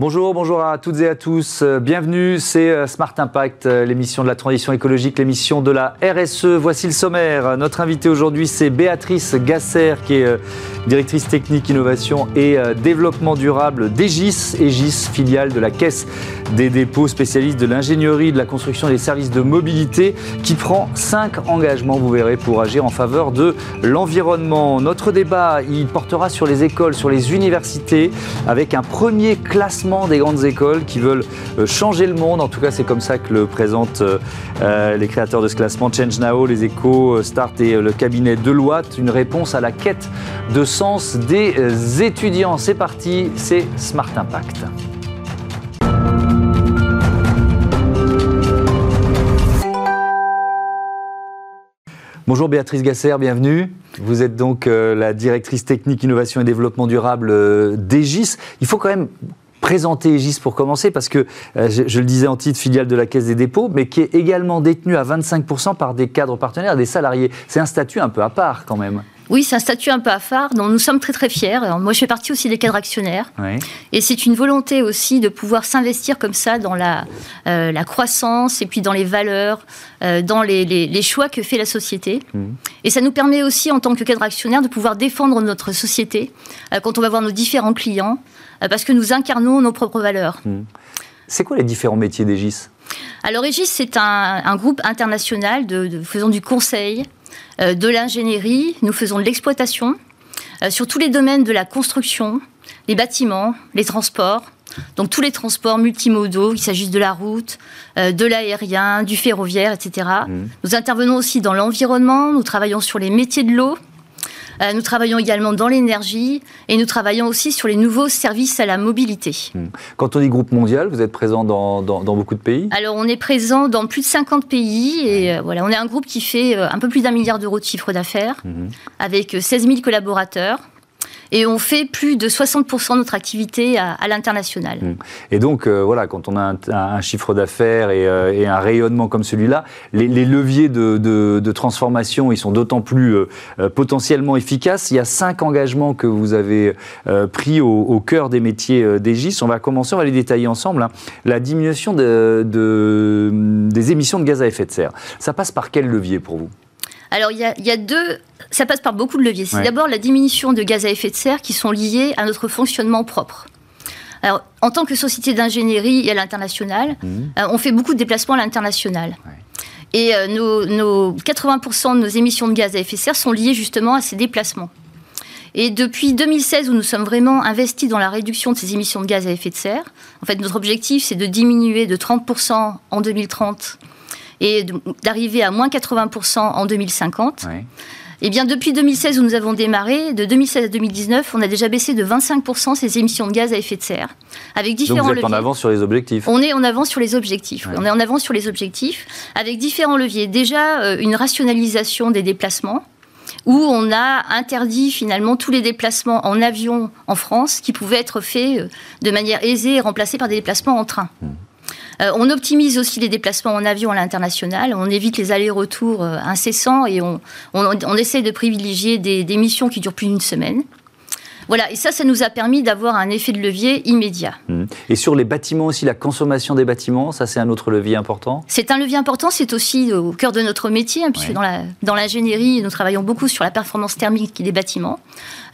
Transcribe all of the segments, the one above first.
Bonjour, bonjour à toutes et à tous. Euh, bienvenue, c'est euh, Smart Impact, euh, l'émission de la transition écologique, l'émission de la RSE. Voici le sommaire. Notre invité aujourd'hui, c'est Béatrice Gasser, qui est directrice technique, innovation et développement durable d'Egis, Egis, filiale de la Caisse des dépôts, spécialiste de l'ingénierie, de la construction et des services de mobilité, qui prend cinq engagements, vous verrez, pour agir en faveur de l'environnement. Notre débat, il portera sur les écoles, sur les universités, avec un premier classement des grandes écoles qui veulent euh, changer le monde. En tout cas, c'est comme ça que le présentent euh, euh, les créateurs de ce classement. Change Now, les échos, Start et le cabinet Deloitte. Une réponse à la quête de sens des étudiants. C'est parti, c'est Smart Impact. Bonjour Béatrice Gasser, bienvenue. Vous êtes donc la directrice technique innovation et développement durable d'Egis. Il faut quand même présenter Egis pour commencer, parce que euh, je, le disais en titre, filiale de la Caisse des dépôts, mais qui est également détenue à 25% par des cadres partenaires, des salariés. C'est un statut un peu à part quand même. Oui, c'est un statut un peu à part dont nous sommes très très fiers. moi, je fais partie aussi des cadres actionnaires. Et c'est une volonté aussi de pouvoir s'investir comme ça dans la, euh, la croissance et puis dans les valeurs, euh, dans les, les, choix que fait la société. Mmh. Et ça nous permet aussi, en tant que cadre actionnaire, de pouvoir défendre notre société quand on va voir nos différents clients, parce que nous incarnons nos propres valeurs. Hmm. C'est quoi les différents métiers d'Egis Alors Egis, c'est un, groupe international de, faisant du conseil, euh, de l'ingénierie, nous faisons de l'exploitation, euh, sur tous les domaines de la construction, les bâtiments, les transports, donc tous les transports multimodaux, qu'il s'agisse de la route, de l'aérien, du ferroviaire, etc. Hmm. Nous intervenons aussi dans l'environnement, nous travaillons sur les métiers de l'eau, euh, nous travaillons également dans l'énergie et nous travaillons aussi sur les nouveaux services à la mobilité. Hmm. Quand on dit groupe mondial, vous êtes présent dans, beaucoup de pays? Alors on est présent dans plus de 50 pays et euh, voilà, on est un groupe qui fait euh, un peu plus d'un milliard d'euros de chiffre d'affaires hmm. avec 16 000 collaborateurs et on fait plus de 60% de notre activité à, l'international. Mmh. Et donc, euh, voilà, quand on a un, chiffre d'affaires euh, et, un rayonnement comme celui-là, les, leviers de, transformation, ils sont d'autant plus euh, potentiellement efficaces. Il y a cinq engagements que vous avez pris au, cœur des métiers d'Egis. On va commencer, on va les détailler ensemble. Hein. La diminution de, des émissions de gaz à effet de serre. Ça passe par quel levier pour vous? Alors, il y, a, deux. Ça passe par beaucoup de leviers. C'est d'abord la diminution de gaz à effet de serre qui sont liés à notre fonctionnement propre. Alors, en tant que société d'ingénierie et à l'international, mmh. euh, on fait beaucoup de déplacements à l'international. Et euh, nos, 80% de nos émissions de gaz à effet de serre sont liées justement à ces déplacements. Et depuis 2016, où nous sommes vraiment investis dans la réduction de ces émissions de gaz à effet de serre, en fait, notre objectif, c'est de diminuer de 30% en 2030 et d'arriver à moins 80% en 2050. Eh bien, depuis 2016 où nous avons démarré, de 2016 à 2019, on a déjà baissé de 25% ces émissions de gaz à effet de serre, avec différents Donc vous êtes en avance sur les objectifs. On est en avance sur les objectifs. On est en avance sur les objectifs, avec différents leviers. Déjà, euh, une rationalisation des déplacements où on a interdit finalement tous les déplacements en avion en France qui pouvaient être faits euh, de manière aisée et remplacés par des déplacements en train. Hmm. Euh, on optimise aussi les déplacements en avion à l'international. On évite les allers-retours euh, incessants et on, on, essaie de privilégier des missions qui durent plus d'une semaine. Voilà, et ça, ça nous a permis d'avoir un effet de levier immédiat. Mmh. Et sur les bâtiments aussi, la consommation des bâtiments, ça c'est un autre levier important? C'est un levier important, c'est aussi au cœur de notre métier, hein, puisque dans l'ingénierie, nous travaillons beaucoup sur la performance thermique des bâtiments.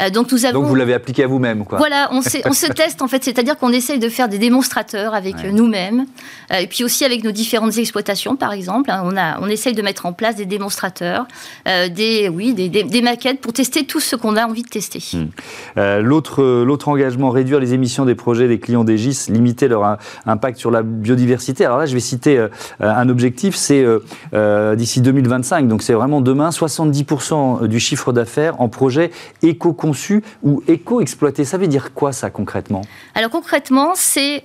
Euh, donc, nous avons... donc vous l'avez appliqué à vous-même quoi. Voilà, on, on se teste en fait, c'est-à-dire qu'on essaye de faire des démonstrateurs avec nous-mêmes, euh, et puis aussi avec nos différentes exploitations par exemple. Hein, on, a, on essaye de mettre en place des démonstrateurs, euh, des, oui, des, des, maquettes pour tester tout ce qu'on a envie de tester. Mmh. Euh, l'autre engagement, réduire les émissions des projets des clients d'Egis, limiter leur impact sur la biodiversité. Alors là, je vais citer euh, un objectif, c'est euh, d'ici 2025, donc c'est vraiment demain, 70% du chiffre d'affaires en projet éco-conçu ou éco-exploité. Ça veut dire quoi ça concrètement? Alors concrètement, c'est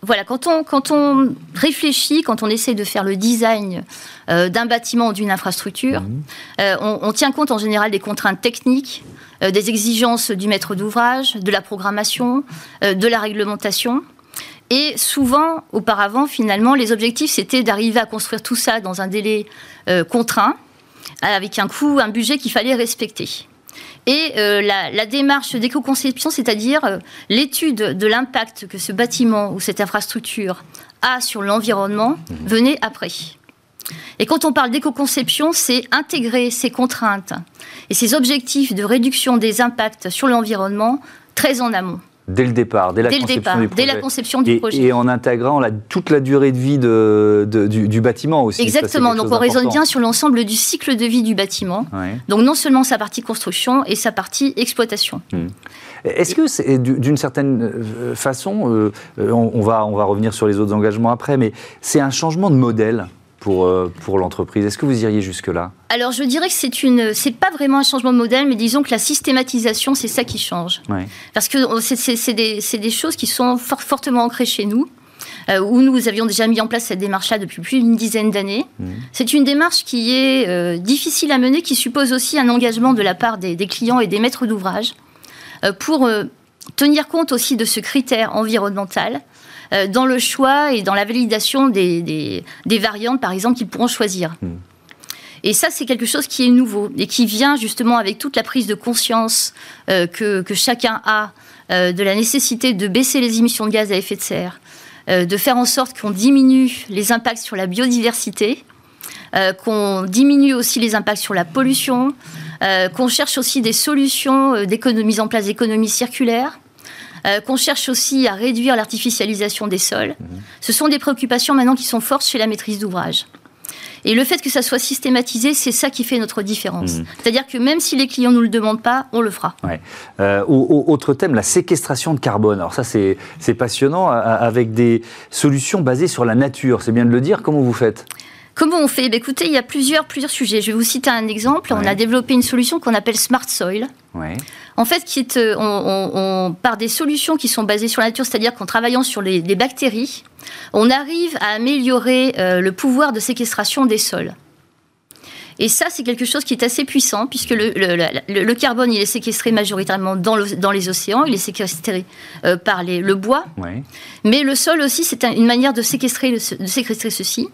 voilà, quand on, quand on réfléchit, quand on essaie de faire le design d'un bâtiment ou d'une infrastructure, mmh. on, on, tient compte en général des contraintes techniques, euh, des exigences du maître d'ouvrage, de la programmation, euh, de la réglementation. Et souvent, auparavant, finalement, les objectifs, c'était d'arriver à construire tout ça dans un délai euh, contraint, avec un coût, un budget qu'il fallait respecter. Et la, démarche d'éco-conception, c'est-à-dire l'étude de l'impact que ce bâtiment ou cette infrastructure a sur l'environnement, mmh. venait après. Et quand on parle d'éco-conception, c'est intégrer ces contraintes et ces objectifs de réduction des impacts sur l'environnement très en amont. Dès le départ, dès la, conception, du dès la conception du projet. Et en intégrant toute la durée de vie de, du, bâtiment aussi. Exactement, donc on raisonne bien sur l'ensemble du cycle de vie du bâtiment. Donc non seulement sa partie construction et sa partie exploitation. Hmm. Est-ce que d'une certaine euh, façon, euh, on, va, on va revenir sur les autres engagements après, mais c'est un changement de modèle pour, euh, pour l'entreprise. Est-ce que vous iriez jusque-là? Alors je dirais que c'est une, c'est pas vraiment un changement de modèle, mais disons que la systématisation, c'est ça qui change. Parce que c'est, des, des, choses qui sont fortement ancrées chez nous. Euh, où nous avions déjà mis en place cette démarche-là depuis plus d'une dizaine d'années. Mmh. C'est une démarche qui est euh, difficile à mener, qui suppose aussi un engagement de la part des, des clients et des maîtres d'ouvrage pour tenir compte aussi de ce critère environnemental euh, dans le choix et dans la validation des, des, variantes, par exemple, qu'ils pourront choisir. Hmm. Et ça, c'est quelque chose qui est nouveau et qui vient justement avec toute la prise de conscience euh, que, que, chacun a euh, de la nécessité de baisser les émissions de gaz à effet de serre, de faire en sorte qu'on diminue les impacts sur la biodiversité, qu'on diminue aussi les impacts sur la pollution, qu'on cherche aussi des solutions d'économies en place d'économie circulaire. Euh, qu'on cherche aussi à réduire l'artificialisation des sols. Mhm. Ce sont des préoccupations maintenant qui sont fortes chez la maîtrise d'ouvrage. Et le fait que ça soit systématisé, c'est ça qui fait notre différence. Mhm. C'est-à-dire que même si les clients ne nous le demandent pas, on le fera. Euh, autre thème, la séquestration de carbone. Alors ça, c'est passionnant, avec des solutions basées sur la nature. C'est bien de le dire. Comment vous faites? Comment on fait? Ben, Écoutez, il y a plusieurs, plusieurs sujets. Je vais vous citer un exemple. On a développé une solution qu'on appelle Smart Soil. En fait, qui est, euh, on, par des solutions qui sont basées sur la nature, c'est-à-dire qu'en travaillant sur les, bactéries, on arrive à améliorer euh, le pouvoir de séquestration des sols. Et ça, c'est quelque chose qui est assez puissant, puisque le, carbone, il est séquestré majoritairement dans, les océans, il est séquestré euh, par le bois. Mais le sol aussi, c'est une manière de séquestrer, de séquestrer ceci.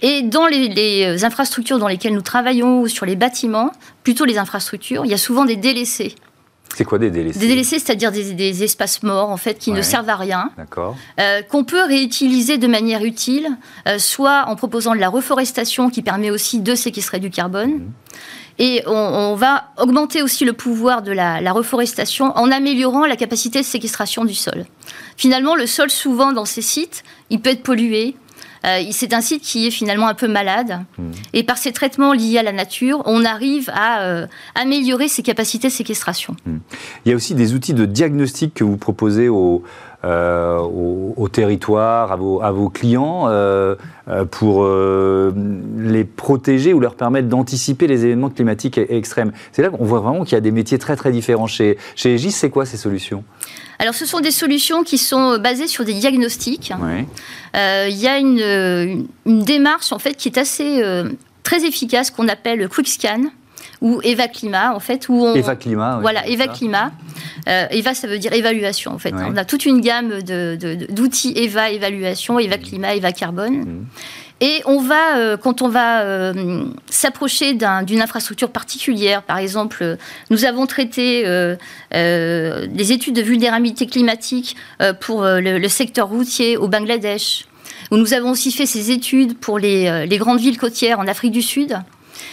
Et dans les, infrastructures dans lesquelles nous travaillons, ou sur les bâtiments, plutôt les infrastructures, il y a souvent des délaissés. C'est quoi des délaissés Des délaissés, c'est-à-dire des, espaces morts, en fait, qui ne servent à rien. Euh, qu'on peut réutiliser de manière utile, euh, soit en proposant de la reforestation qui permet aussi de séquestrer du carbone. Mhm. Et on, va augmenter aussi le pouvoir de la, la, reforestation en améliorant la capacité de séquestration du sol. Finalement, le sol, souvent dans ces sites, il peut être pollué, euh, c'est un site qui est finalement un peu malade. Hmm. Et par ces traitements liés à la nature, on arrive à euh, améliorer ses capacités de séquestration. Hmm. Il y a aussi des outils de diagnostic que vous proposez aux, euh, au, territoire, à vos, à vos clients, pour les protéger ou leur permettre d'anticiper les événements climatiques e-, extrêmes. C'est là qu'on voit vraiment qu'il y a des métiers très très différents. Chez, chez Aegis, c'est quoi ces solutions? Alors, ce sont des solutions qui sont basées sur des diagnostics. Euh, il y a une, démarche en fait qui est assez euh, très efficace qu'on appelle Quick Scan ou Eva Climat en fait où on Eva Climat voilà Eva Climat euh, Eva ça veut dire évaluation en fait. On a toute une gamme d'outils Eva évaluation Eva Climat Eva carbone mmh. Et on va, euh, quand on va euh, s'approcher d'une infrastructure particulière, par exemple, nous avons traité euh, des études de vulnérabilité climatique pour le, secteur routier au Bangladesh, où nous avons aussi fait ces études pour les, grandes villes côtières en Afrique du Sud.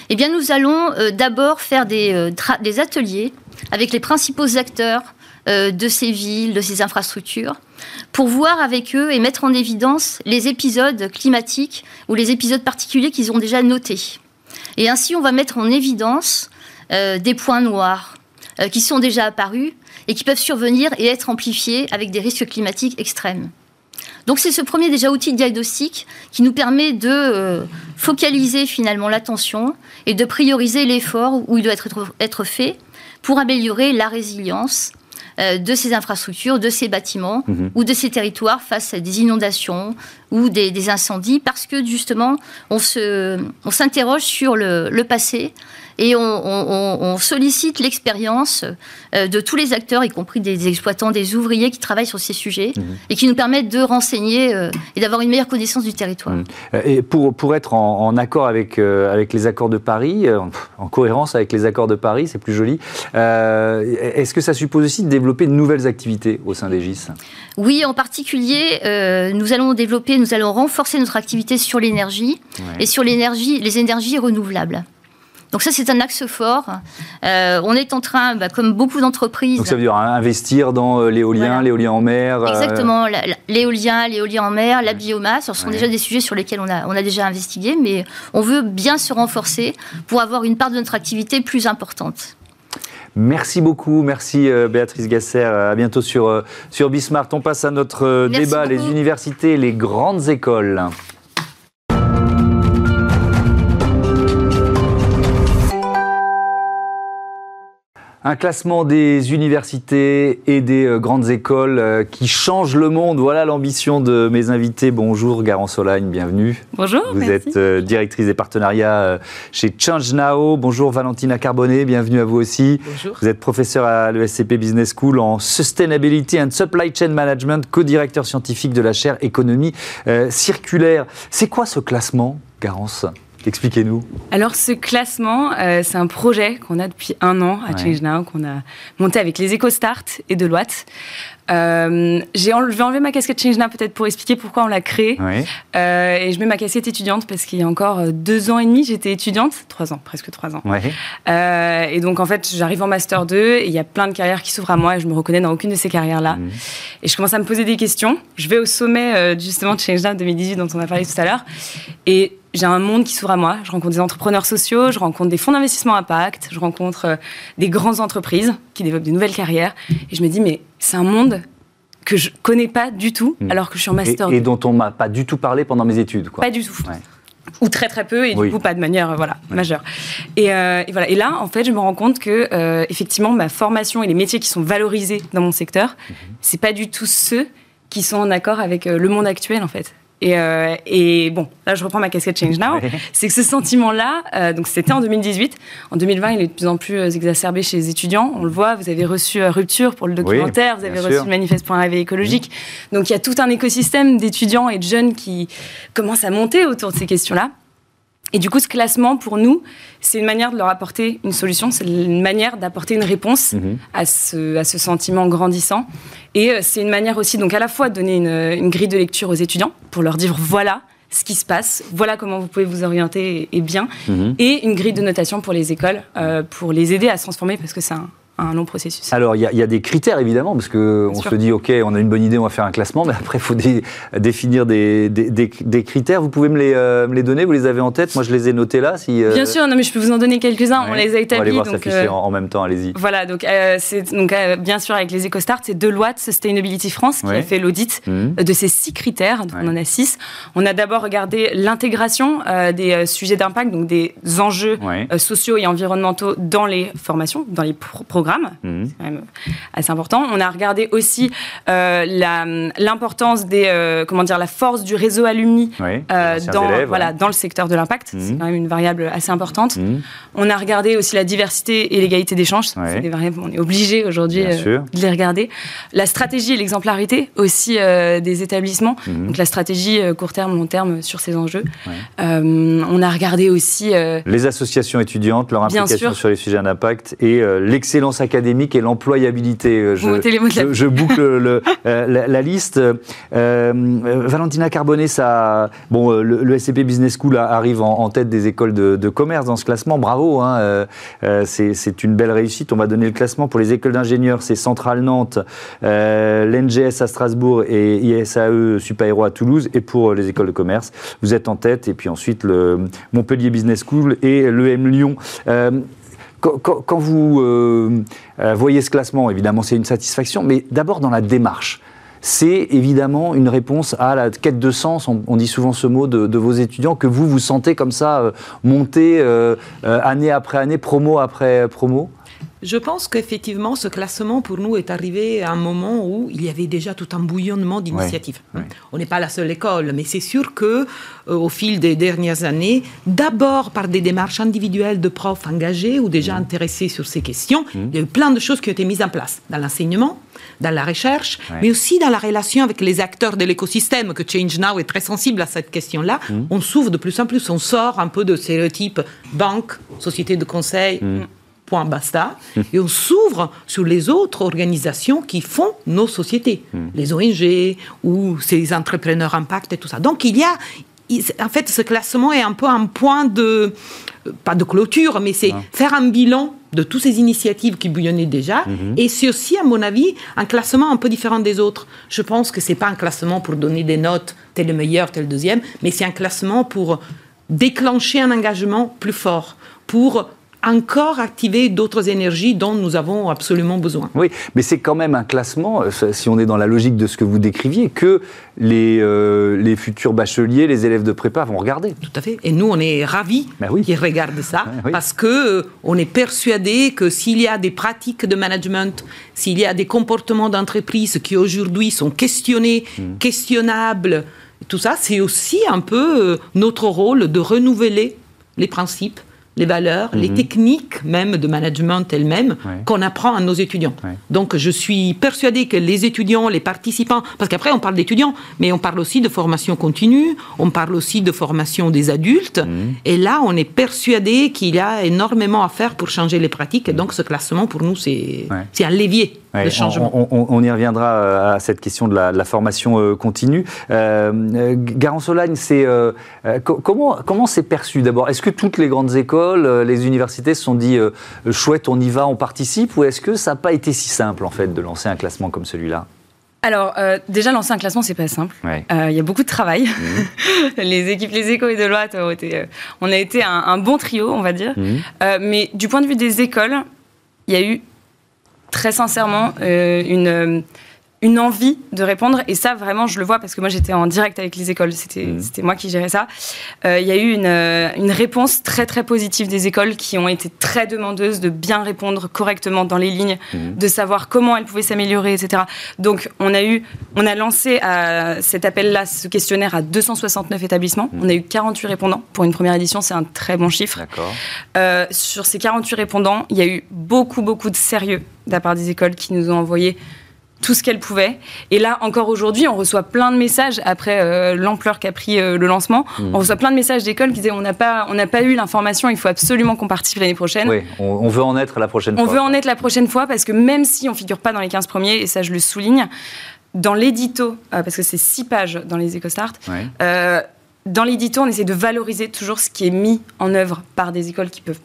Eh bien, nous allons d'abord faire des ateliers avec les principaux acteurs euh, de ces villes, de ces infrastructures, pour voir avec eux et mettre en évidence les épisodes climatiques ou les épisodes particuliers qu'ils ont déjà notés. Et ainsi, on va mettre en évidence euh, des points noirs euh, qui sont déjà apparus et qui peuvent survenir et être amplifiés avec des risques climatiques extrêmes. Donc c'est ce premier déjà outil de diagnostic qui nous permet de focaliser finalement l'attention et de prioriser l'effort où il doit être, être fait pour améliorer la résilience euh, de ces infrastructures, de ces bâtiments mhm. ou de ces territoires face à des inondations ou des, incendies, parce que justement, on s'interroge on sur le, passé et on, sollicite l'expérience euh, de tous les acteurs, y compris des exploitants, des ouvriers qui travaillent sur ces sujets mhm. et qui nous permettent de renseigner euh, et d'avoir une meilleure connaissance du territoire. Mhm. Et pour, pour être en, accord avec, avec les accords de Paris, en cohérence avec les accords de Paris, c'est plus joli, est-ce que ça suppose aussi de développer de nouvelles activités au sein des GIS? Oui, en particulier, nous allons développer, nous allons renforcer notre activité sur l'énergie et sur l'énergie, les énergies renouvelables. Donc ça, c'est un axe fort. Euh, on est en train, bah, comme beaucoup d'entreprises... Donc ça veut dire investir dans euh, l'éolien, l'éolien en mer euh, Exactement, l'éolien, l'éolien en mer, la biomasse. Ce sont déjà des sujets sur lesquels on a, on a déjà investigué, mais on veut bien se renforcer pour avoir une part de notre activité plus importante. Merci beaucoup, merci Béatrice Gasser. À bientôt sur, sur Bismart. On passe à notre débat, les universités, les grandes écoles. Un classement des universités et des euh, grandes écoles euh, qui change le monde. Voilà l'ambition de mes invités. Bonjour Garance Solagne, bienvenue. Bonjour. Vous êtes euh, directrice des partenariats chez Change Now. Bonjour Valentina Carbonnet, bienvenue à vous aussi. Bonjour. Vous êtes professeur à l'ESCP Business School en Sustainability and Supply Chain Management, co-directeur scientifique de la chaire économie circulaire. C'est quoi ce classement, Garance? Expliquez-nous. Alors, ce classement, euh, c'est un projet qu'on a depuis un an à Change Now, qu'on a monté avec les EcoStart et Deloitte. Euh, j'ai je vais enlever ma casquette Change Now peut-être pour expliquer pourquoi on l'a créé. Euh, et je mets ma casquette étudiante parce qu'il y a encore deux ans et demi, j'étais étudiante. Trois ans, presque trois ans. et donc, en fait, j'arrive en Master 2 et il y a plein de carrières qui s'ouvrent à moi et je me reconnais dans aucune de ces carrières-là. Mmh. Et je commence à me poser des questions. Je vais au sommet justement de Change Now 2018 dont on a parlé tout à l'heure. Et j'ai un monde qui s'ouvre à moi. Je rencontre des entrepreneurs sociaux, je rencontre des fonds d'investissement impact, je rencontre euh, des grandes entreprises qui développent des nouvelles carrières. Et je me dis, mais c'est un monde que je connais pas du tout, hmm. alors que je suis en master. Et, dont on m'a pas du tout parlé pendant mes études, quoi. Pas du tout. Ou très très peu, et du coup pas de manière voilà, majeure. Euh, et, voilà. Et là, en fait, je me rends compte que, euh, effectivement, ma formation et les métiers qui sont valorisés dans mon secteur, ce mhm. c'est pas du tout ceux qui sont en accord avec le monde actuel, en fait. Euh, et, bon, là je reprends ma casquette Change Now, c'est que ce sentiment-là, euh, donc c'était en 2018, en 2020 il est de plus en plus euh, exacerbé chez les étudiants, on le voit, vous avez reçu Rupture pour le documentaire, vous avez reçu le manifeste pour un réveil écologique, donc il y a tout un écosystème d'étudiants et de jeunes qui commencent à monter autour de ces questions-là. Et du coup, ce classement, pour nous, c'est une manière de leur apporter une solution, c'est une manière d'apporter une réponse mhm. à, ce, à, ce, sentiment grandissant. Et euh, c'est une manière aussi, donc à la fois de donner une, grille de lecture aux étudiants pour leur dire voilà ce qui se passe, voilà comment vous pouvez vous orienter et, bien, mhm. et une grille de notation pour les écoles, euh, pour les aider à se transformer, parce que c'est un, un long processus. Alors, il y, a des critères, évidemment, parce qu'on se dit, OK, on a une bonne idée, on va faire un classement, mais après, il faut définir des, des, critères. Vous pouvez me les, euh, me les, donner Vous les avez en tête? Moi, je les ai notés là. Si, euh, Bien sûr, non, mais je peux vous en donner quelques-uns. On les a établis. On va les voir s'afficher euh, en, même temps, allez-y. Voilà, donc, donc bien sûr, avec les EcoStart, c'est Deloitte Sustainability France qui a fait l'audit mmh. de ces six critères. Donc, on en a six. On a d'abord regardé l'intégration des sujets d'impact, donc des enjeux sociaux et environnementaux dans les formations, dans les programmes Mhm. C'est quand même assez important. On a regardé aussi euh, l'importance des, euh, comment dire, la force du réseau alumni euh, dans, voilà, dans le secteur de l'impact. C'est mhm. quand même une variable assez importante. Mhm. On a regardé aussi la diversité et l'égalité d'échange. C'est des variables, on est obligé aujourd'hui de les regarder. La stratégie et l'exemplarité aussi des établissements. Donc la stratégie court terme, long terme sur ces enjeux. on a regardé aussi les associations étudiantes, leur implication sur les sujets d'impact et l'excellence académique et l'employabilité. Euh, je, boucle le, euh, la, liste. Euh, Valentina Carbonet, ça, bon, le, SCP Business School arrive en, tête des écoles de, commerce dans ce classement. Bravo, hein, c'est une belle réussite. On va donner le classement pour les écoles d'ingénieurs. C'est Centrale Nantes, l'NGS à Strasbourg et ISAE Supaéro à Toulouse. Et pour les écoles de commerce, vous êtes en tête. Et puis ensuite, le Montpellier Business School et l'EM Lyon. Quand, vous euh, euh, voyez ce classement, évidemment, c'est une satisfaction, mais d'abord dans la démarche. C'est évidemment une réponse à la quête de sens, on, dit souvent ce mot de, vos étudiants, que vous vous sentez comme ça euh, monter année après année, promo après promo Je pense qu'effectivement, ce classement pour nous est arrivé à un moment où il y avait déjà tout un bouillonnement d'initiatives. On n'est pas la seule école, mais c'est sûr que euh, au fil des dernières années, d'abord par des démarches individuelles de profs engagés ou déjà mmh. intéressés sur ces questions, mmh. il y a eu plein de choses qui ont été mises en place dans l'enseignement, dans la recherche, mais aussi dans la relation avec les acteurs de l'écosystème, que Change Now est très sensible à cette question-là. Mmh. On s'ouvre de plus en plus, on sort un peu de stéréotypes banque, société de conseil, point basta, et on s'ouvre sur les autres organisations qui font nos sociétés, les ONG ou ces entrepreneurs impact et tout ça. Donc il y a, en fait, ce classement est un peu un point de, pas de clôture, mais c'est faire un bilan de toutes ces initiatives qui bouillonnaient déjà. Mhm. Et c'est aussi, à mon avis, un classement un peu différent des autres. Je pense que c'est pas un classement pour donner des notes, tel le meilleur, tel le deuxième, mais c'est un classement pour déclencher un engagement plus fort, pour encore activer d'autres énergies dont nous avons absolument besoin. Oui, mais c'est quand même un classement, euh, si on est dans la logique de ce que vous décriviez, que les, euh, les futurs bacheliers, les élèves de prépa vont regarder. Tout à fait. Et nous, on est ravis ben qu'ils regardent ça, parce que euh, on est persuadé que s'il y a des pratiques de management, s'il y a des comportements d'entreprise qui aujourd'hui sont questionnés, hmm. questionnables, tout ça, c'est aussi un peu notre rôle de renouveler les principes les valeurs, les mhm. techniques même de management elles-mêmes qu'on apprend à nos étudiants. Donc je suis persuadée que les étudiants, les participants, parce qu'après on parle d'étudiants, mais on parle aussi de formation continue, on parle aussi de formation des adultes, mhm. et là on est persuadé qu'il y a énormément à faire pour changer les pratiques, et donc ce classement pour nous c'est un levier de changement. On, y reviendra euh, à cette question de la, formation euh, continue. Euh, euh Garant Solagne, c'est comment comment c'est perçu d'abord? Est-ce que toutes les grandes écoles euh, les universités se sont dit euh, chouette, on y va, on participe Ou est-ce que ça n'a pas été si simple, en fait, de lancer un classement comme celui-là? Alors, euh, déjà, lancer un classement, c'est pas simple. Il y a beaucoup de travail. Mhm. les équipes, les échos et ont été, on a été un, bon trio, on va dire. Mhm. mais du point de vue des écoles, il y a eu très sincèrement une une envie de répondre. Et ça, vraiment, je le vois parce que moi, j'étais en direct avec les écoles. C'était mmh. moi qui gérais ça. Euh, il y a eu une, euh, une, réponse très, très positive des écoles qui ont été très demandeuses de bien répondre correctement dans les lignes, mmh. de savoir comment elles pouvaient s'améliorer, etc. Donc, on a eu, on a lancé à cet appel-là, ce questionnaire à 269 établissements. Mmh. On a eu 48 répondants. Pour une première édition, c'est un très bon chiffre. Euh, sur ces 48 répondants, il y a eu beaucoup, beaucoup de sérieux de la part des écoles qui nous ont envoyé tout ce qu'elle pouvait. Et là, encore aujourd'hui, on reçoit plein de messages après euh, l'ampleur qu'a pris euh, le lancement. Hmm. On reçoit plein de messages d'écoles qui disaient on n'a pas, on n'a pas eu l'information, il faut absolument qu'on participe l'année prochaine. Oui, on, veut en être la prochaine fois. On veut en être la prochaine fois parce que même si on figure pas dans les 15 premiers, et ça je le souligne, dans l'édito, euh, parce que c'est 6 pages dans les EcoStart, dans l'édito, on essaie de valoriser toujours ce qui est mis en œuvre par des écoles qui peuvent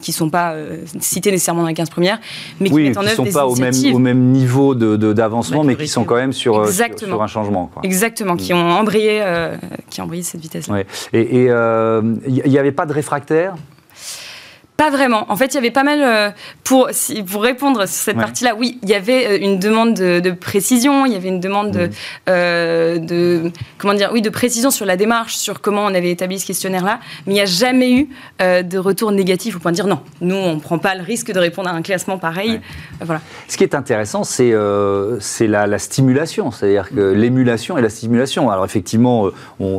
qui ne sont pas euh, citées nécessairement dans les 15 premières, mais qui mettent en œuvre sont pas au même, au même niveau d'avancement, mais qui sont quand même sur, euh, sur, un changement. Exactement, qui mm. ont embrayé, euh, qui ont embrayé cette vitesse-là. Et il n'y avait pas de réfractaires? Pas vraiment. En fait, il y avait pas mal euh, pour pour répondre sur cette partie-là. Oui, il y avait euh, une demande de, précision, il y avait une demande de, euh, de, comment dire, oui, de précision sur la démarche, sur comment on avait établi ce questionnaire-là. Mais il n'y a jamais eu de retour négatif au point de dire non. Nous, on ne prend pas le risque de répondre à un classement pareil. Voilà. Ce qui est intéressant, c'est c'est la, la, stimulation, c'est-à-dire que l'émulation et la stimulation. Alors effectivement,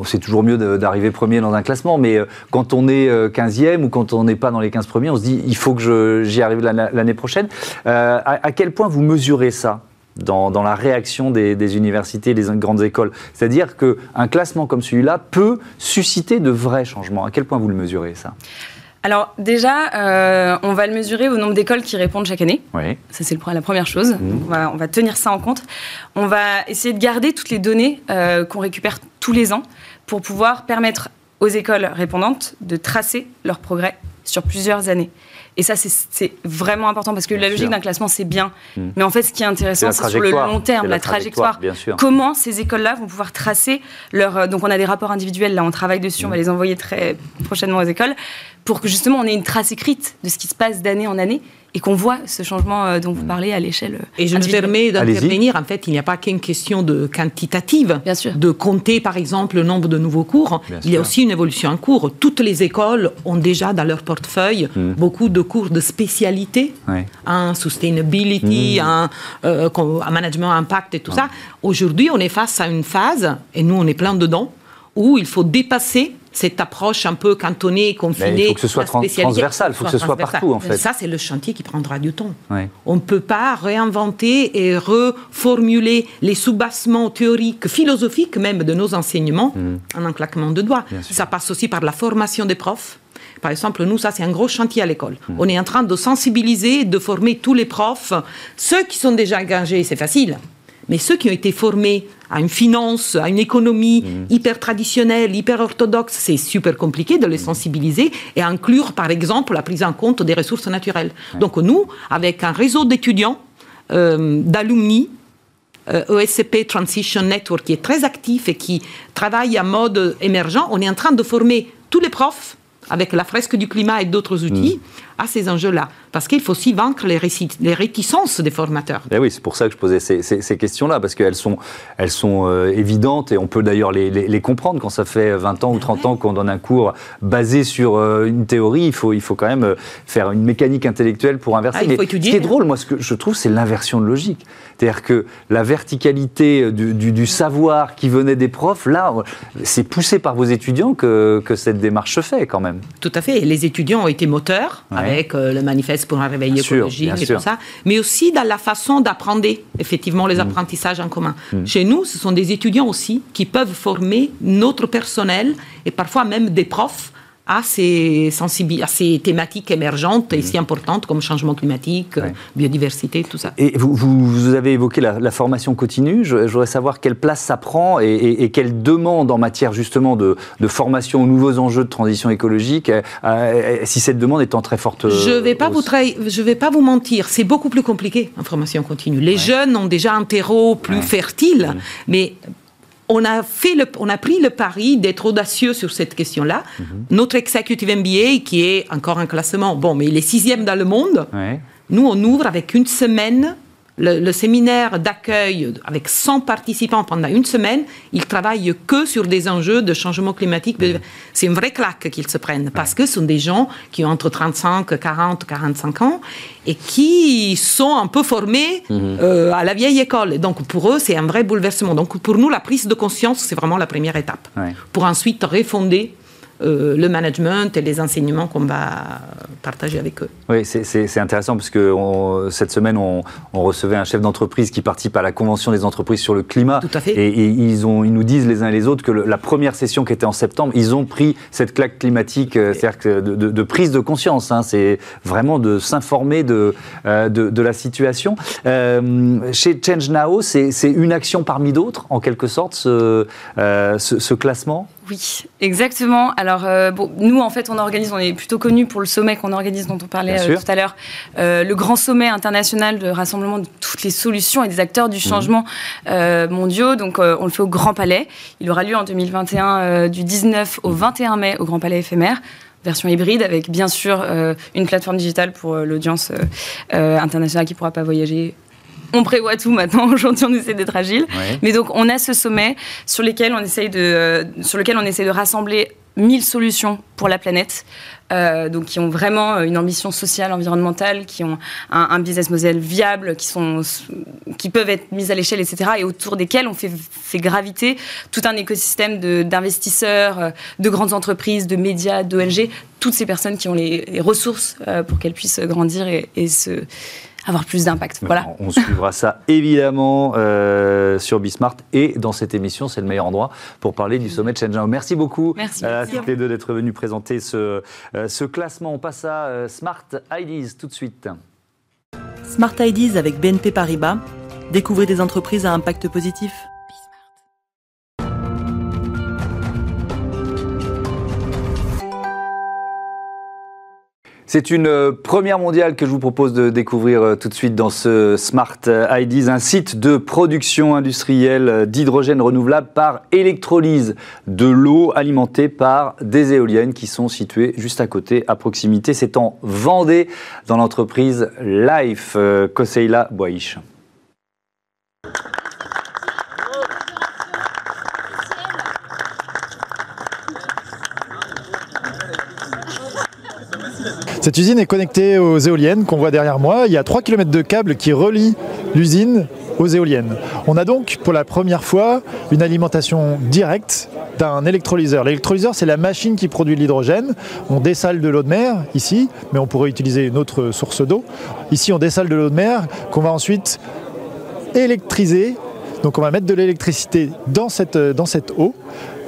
c'est toujours mieux d'arriver premier dans un classement, mais quand on est 15e ou quand on n'est pas dans les 15 premier, on se dit il faut que j'y arrive l'année prochaine. Euh, à, quel point vous mesurez ça dans, la réaction des, universités, des grandes écoles? C'est-à-dire qu'un classement comme celui-là peut susciter de vrais changements. À quel point vous le mesurez ça? Alors déjà, euh, on va le mesurer au nombre d'écoles qui répondent chaque année. Oui. Ça c'est la première chose. Mmh. On, va, tenir ça en compte. On va essayer de garder toutes les données euh, qu'on récupère tous les ans pour pouvoir permettre aux écoles répondantes de tracer leur progrès sur plusieurs années. Et ça, c'est vraiment important parce que la logique d'un classement, c'est bien. Hmm. Mais en fait, ce qui est intéressant, c'est sur le long terme, la, trajectoire. Comment ces écoles-là vont pouvoir tracer leur. Euh, donc, on a des rapports individuels, là, on travaille dessus, on va hmm. les envoyer très prochainement aux écoles pour que justement on ait une trace écrite de ce qui se passe d'année en année et qu'on voit ce changement euh, dont vous parlez à l'échelle. Euh, et je me permets d'intervenir. En fait, il n'y a pas qu'une question de quantitative, Bien sûr. de compter par exemple le nombre de nouveaux cours. il y a aussi une évolution en cours. Toutes les écoles ont déjà dans leur portefeuille hmm. beaucoup de cours de spécialité, en sustainability, en, euh, management impact et tout ça. Aujourd'hui, on est face à une phase, et nous on est plein dedans, où il faut dépasser cette approche un peu cantonnée, confinée. il faut que ce soit transversal, il faut que ce soit partout en fait. Ça, c'est le chantier qui prendra du temps. On ne peut pas réinventer et reformuler les soubassements théoriques, philosophiques même de nos enseignements mm. en un claquement de doigts. Ça passe aussi par la formation des profs. Par exemple, nous, ça, c'est un gros chantier à l'école. Mm. On est en train de sensibiliser, de former tous les profs. Ceux qui sont déjà engagés, c'est facile. Mais ceux qui ont été formés à une finance, à une économie mmh. hyper traditionnelle, hyper orthodoxe, c'est super compliqué de les mmh. sensibiliser et inclure, par exemple, la prise en compte des ressources naturelles. Donc nous, avec un réseau d'étudiants, euh, d'alumni, euh, ESCP Transition Network, qui est très actif et qui travaille en mode émergent, on est en train de former tous les profs avec la fresque du climat et d'autres outils, mmh. à ces enjeux-là parce qu'il faut aussi vaincre les, les, réticences des formateurs. Et eh oui, c'est pour ça que je posais ces, questions-là, parce qu'elles sont, elles sont euh, évidentes et on peut d'ailleurs les, comprendre quand ça fait 20 ans ou 30 ans qu'on donne un cours basé sur euh, une théorie. Il faut, il faut quand même euh, faire une mécanique intellectuelle pour inverser. Ah, Mais ce qui est drôle, moi, ce que je trouve, c'est l'inversion de logique. C'est-à-dire que la verticalité du, savoir qui venait des profs, là, c'est poussé par vos étudiants que, que, cette démarche se fait quand même. Tout à fait. Les étudiants ont été moteurs avec le manifeste pour un réveil écologique et tout ça, mais aussi dans la façon d'apprendre effectivement les mm. apprentissages en commun. Mm. Chez nous, ce sont des étudiants aussi qui peuvent former notre personnel et parfois même des profs à ces, à ces thématiques émergentes et mm. si importantes comme changement climatique, biodiversité, tout ça. Et vous, vous avez évoqué la, formation continue. Je, voudrais savoir quelle place ça prend et, quelle demande en matière justement de, formation aux nouveaux enjeux de transition écologique, euh, euh, si cette demande est en très forte... Je ne vais, pas vous je vais pas vous mentir, c'est beaucoup plus compliqué en formation continue. Les jeunes ont déjà un terreau plus fertile, mais on a, fait le, on a pris le pari d'être audacieux sur cette question-là. Mhm. Notre executive MBA, qui est encore un classement, bon, mais il est sixième dans le monde, nous, on ouvre avec une semaine le, séminaire d'accueil avec 100 participants pendant une semaine, ils travaillent que sur des enjeux de changement climatique. C'est une vraie claque qu'ils se prennent parce que ce sont des gens qui ont entre 35, 40, 45 ans et qui sont un peu formés mhm. euh, à la vieille école. donc pour eux, c'est un vrai bouleversement. Donc pour nous, la prise de conscience, c'est vraiment la première étape. Pour ensuite refonder euh, le management et les enseignements qu'on va partager avec eux. Oui, c'est intéressant parce que cette semaine, on, recevait un chef d'entreprise qui participe à la Convention des entreprises sur le climat. Tout à fait. Et, ils, ont, ils nous disent les uns et les autres que la première session qui était en septembre, ils ont pris cette claque climatique, euh, c'est-à-dire de, de, prise de conscience. Hein, c'est vraiment de s'informer de, euh, de, la situation. chez Change Now, c'est une action parmi d'autres, en quelque sorte, ce, ce classement? Oui, exactement. Alors, euh, bon, nous, en fait, on organise, on est plutôt connu pour le sommet qu'on organise, dont on parlait euh, tout à l'heure, euh, le grand sommet international de rassemblement de toutes les solutions et des acteurs du mhm. changement mondiaux. Donc, on le fait au Grand Palais. Il aura lieu en 2021, du 19 au 21 mai, au Grand Palais éphémère version hybride avec bien sûr une plateforme digitale pour l'audience internationale qui ne pourra pas voyager on prévoit tout maintenant. Aujourd'hui, on essaie d'être agile. Mais donc, on a ce sommet sur, lesquels on essaye de, euh, sur lequel on essaie de rassembler 1000 solutions pour la planète, euh, donc qui ont vraiment euh, une ambition sociale, environnementale, qui ont un, business model viable, qui, sont, qui peuvent être mises à l'échelle, etc., et autour desquels on fait, fait graviter tout un écosystème d'investisseurs, de, grandes entreprises, de médias, d'ONG, toutes ces personnes qui ont les, ressources pour qu'elles puissent grandir et, et se avoir plus d'impact. Voilà. On suivra ça évidemment euh, sur Bismart et dans cette émission, c'est le meilleur endroit pour parler du sommet de Shenzhen. Merci beaucoup Merci. à toutes les deux d'être venus présenter ce, euh, ce classement. On passe à euh, Smart IDs tout de suite. Smart IDs avec BNP Paribas. Découvrez des entreprises à impact positif. C'est une euh, première mondiale que je vous propose de découvrir euh, tout de suite dans ce Smart IDs, un site de production industrielle euh, d'hydrogène renouvelable par électrolyse de l'eau alimentée par des éoliennes qui sont situées juste à côté, à proximité. C'est en Vendée, dans l'entreprise Life Koseila Boish. Cette usine est connectée aux éoliennes qu'on voit derrière moi. Il y a 3 km de câbles qui relient l'usine aux éoliennes. On a donc pour la première fois une alimentation directe d'un électrolyseur. L'électrolyseur, c'est la machine qui produit l'hydrogène. On dessale de l'eau de mer ici, mais on pourrait utiliser une autre source d'eau. Ici, on dessale de l'eau de mer qu'on va ensuite électriser. Donc on va mettre de l'électricité dans cette, dans cette eau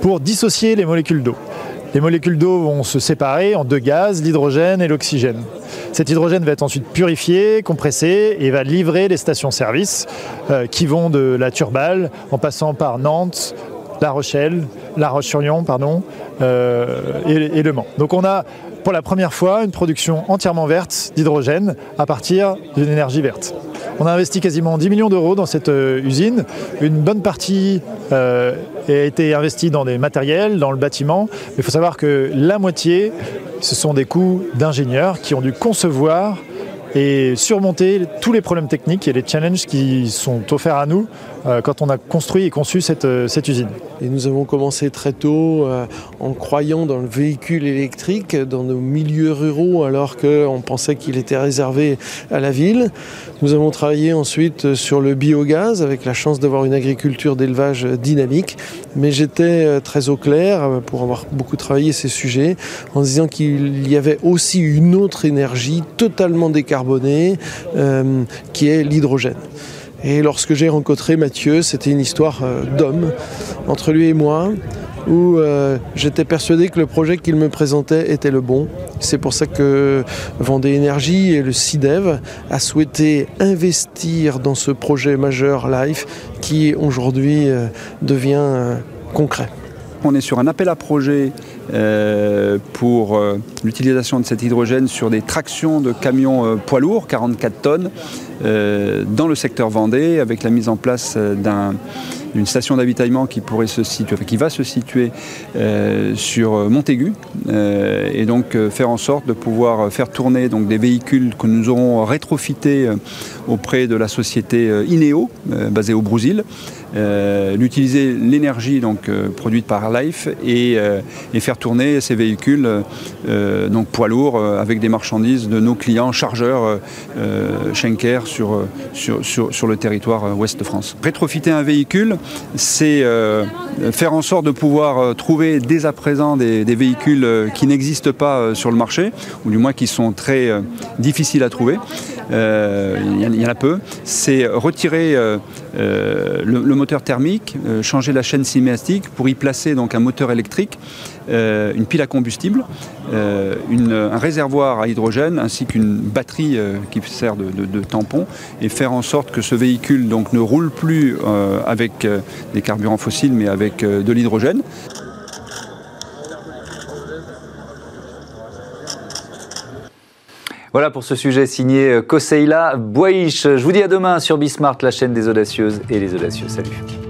pour dissocier les molécules d'eau. Les molécules d'eau vont se séparer en deux gaz, l'hydrogène et l'oxygène. Cet hydrogène va être ensuite purifié, compressé et va livrer les stations-service euh, qui vont de la Turballe en passant par Nantes, La Rochelle, La Roche-sur-Yon, pardon, euh, et, et Le Mans. Donc on a pour la première fois une production entièrement verte d'hydrogène à partir d'une énergie verte. On a investi quasiment 10 millions d'euros dans cette euh, usine. Une bonne partie euh, a été investie dans des matériels, dans le bâtiment. Mais il faut savoir que la moitié, ce sont des coûts d'ingénieurs qui ont dû concevoir et surmonter tous les problèmes techniques et les challenges qui sont offerts à nous euh, quand on a construit et conçu cette, euh, cette usine. Et nous avons commencé très tôt euh, en croyant dans le véhicule électrique, dans nos milieux ruraux, alors qu'on pensait qu'il était réservé à la ville. Nous avons travaillé ensuite sur le biogaz, avec la chance d'avoir une agriculture d'élevage dynamique. Mais j'étais très au clair, pour avoir beaucoup travaillé ces sujets, en disant qu'il y avait aussi une autre énergie totalement décarbonée, qui est l'hydrogène. Et lorsque j'ai rencontré Mathieu, c'était une histoire euh, d'homme entre lui et moi, où euh, j'étais persuadé que le projet qu'il me présentait était le bon. C'est pour ça que Vendée Énergie et le CIDEV a souhaité investir dans ce projet majeur Life qui aujourd'hui euh, devient concret. On est sur un appel à projet pour l'utilisation de cet hydrogène sur des tractions de camions poids lourds, 44 tonnes, euh, dans le secteur Vendée avec la mise en place euh, d'une station d'avitaillement qui pourrait se situer, qui va se situer euh, sur Montaigu, et donc faire en sorte de pouvoir faire tourner donc des véhicules que nous aurons rétrofités auprès de la société Ineo, basée au Brésil, euh, d'utiliser l'énergie donc euh, produite par Life et, euh, et, faire tourner ces véhicules donc poids lourds avec des marchandises de nos clients chargeurs Schenker sur, le territoire ouest de France. Rétrofiter un véhicule, c'est faire en sorte de pouvoir trouver dès à présent des, des véhicules qui n'existent pas sur le marché, ou du moins qui sont très difficiles à trouver. Il y, en a peu. C'est retirer le, le moteur thermique, euh, changer la chaîne cinéastique pour y placer donc un moteur électrique, euh, une pile à combustible, euh, un réservoir à hydrogène ainsi qu'une batterie qui sert de, tampon et faire en sorte que ce véhicule donc ne roule plus avec des carburants fossiles mais avec de l'hydrogène. Voilà pour ce sujet signé Koseila Boish. Je vous dis à demain sur Bismart, la chaîne des audacieuses et les audacieux. Salut.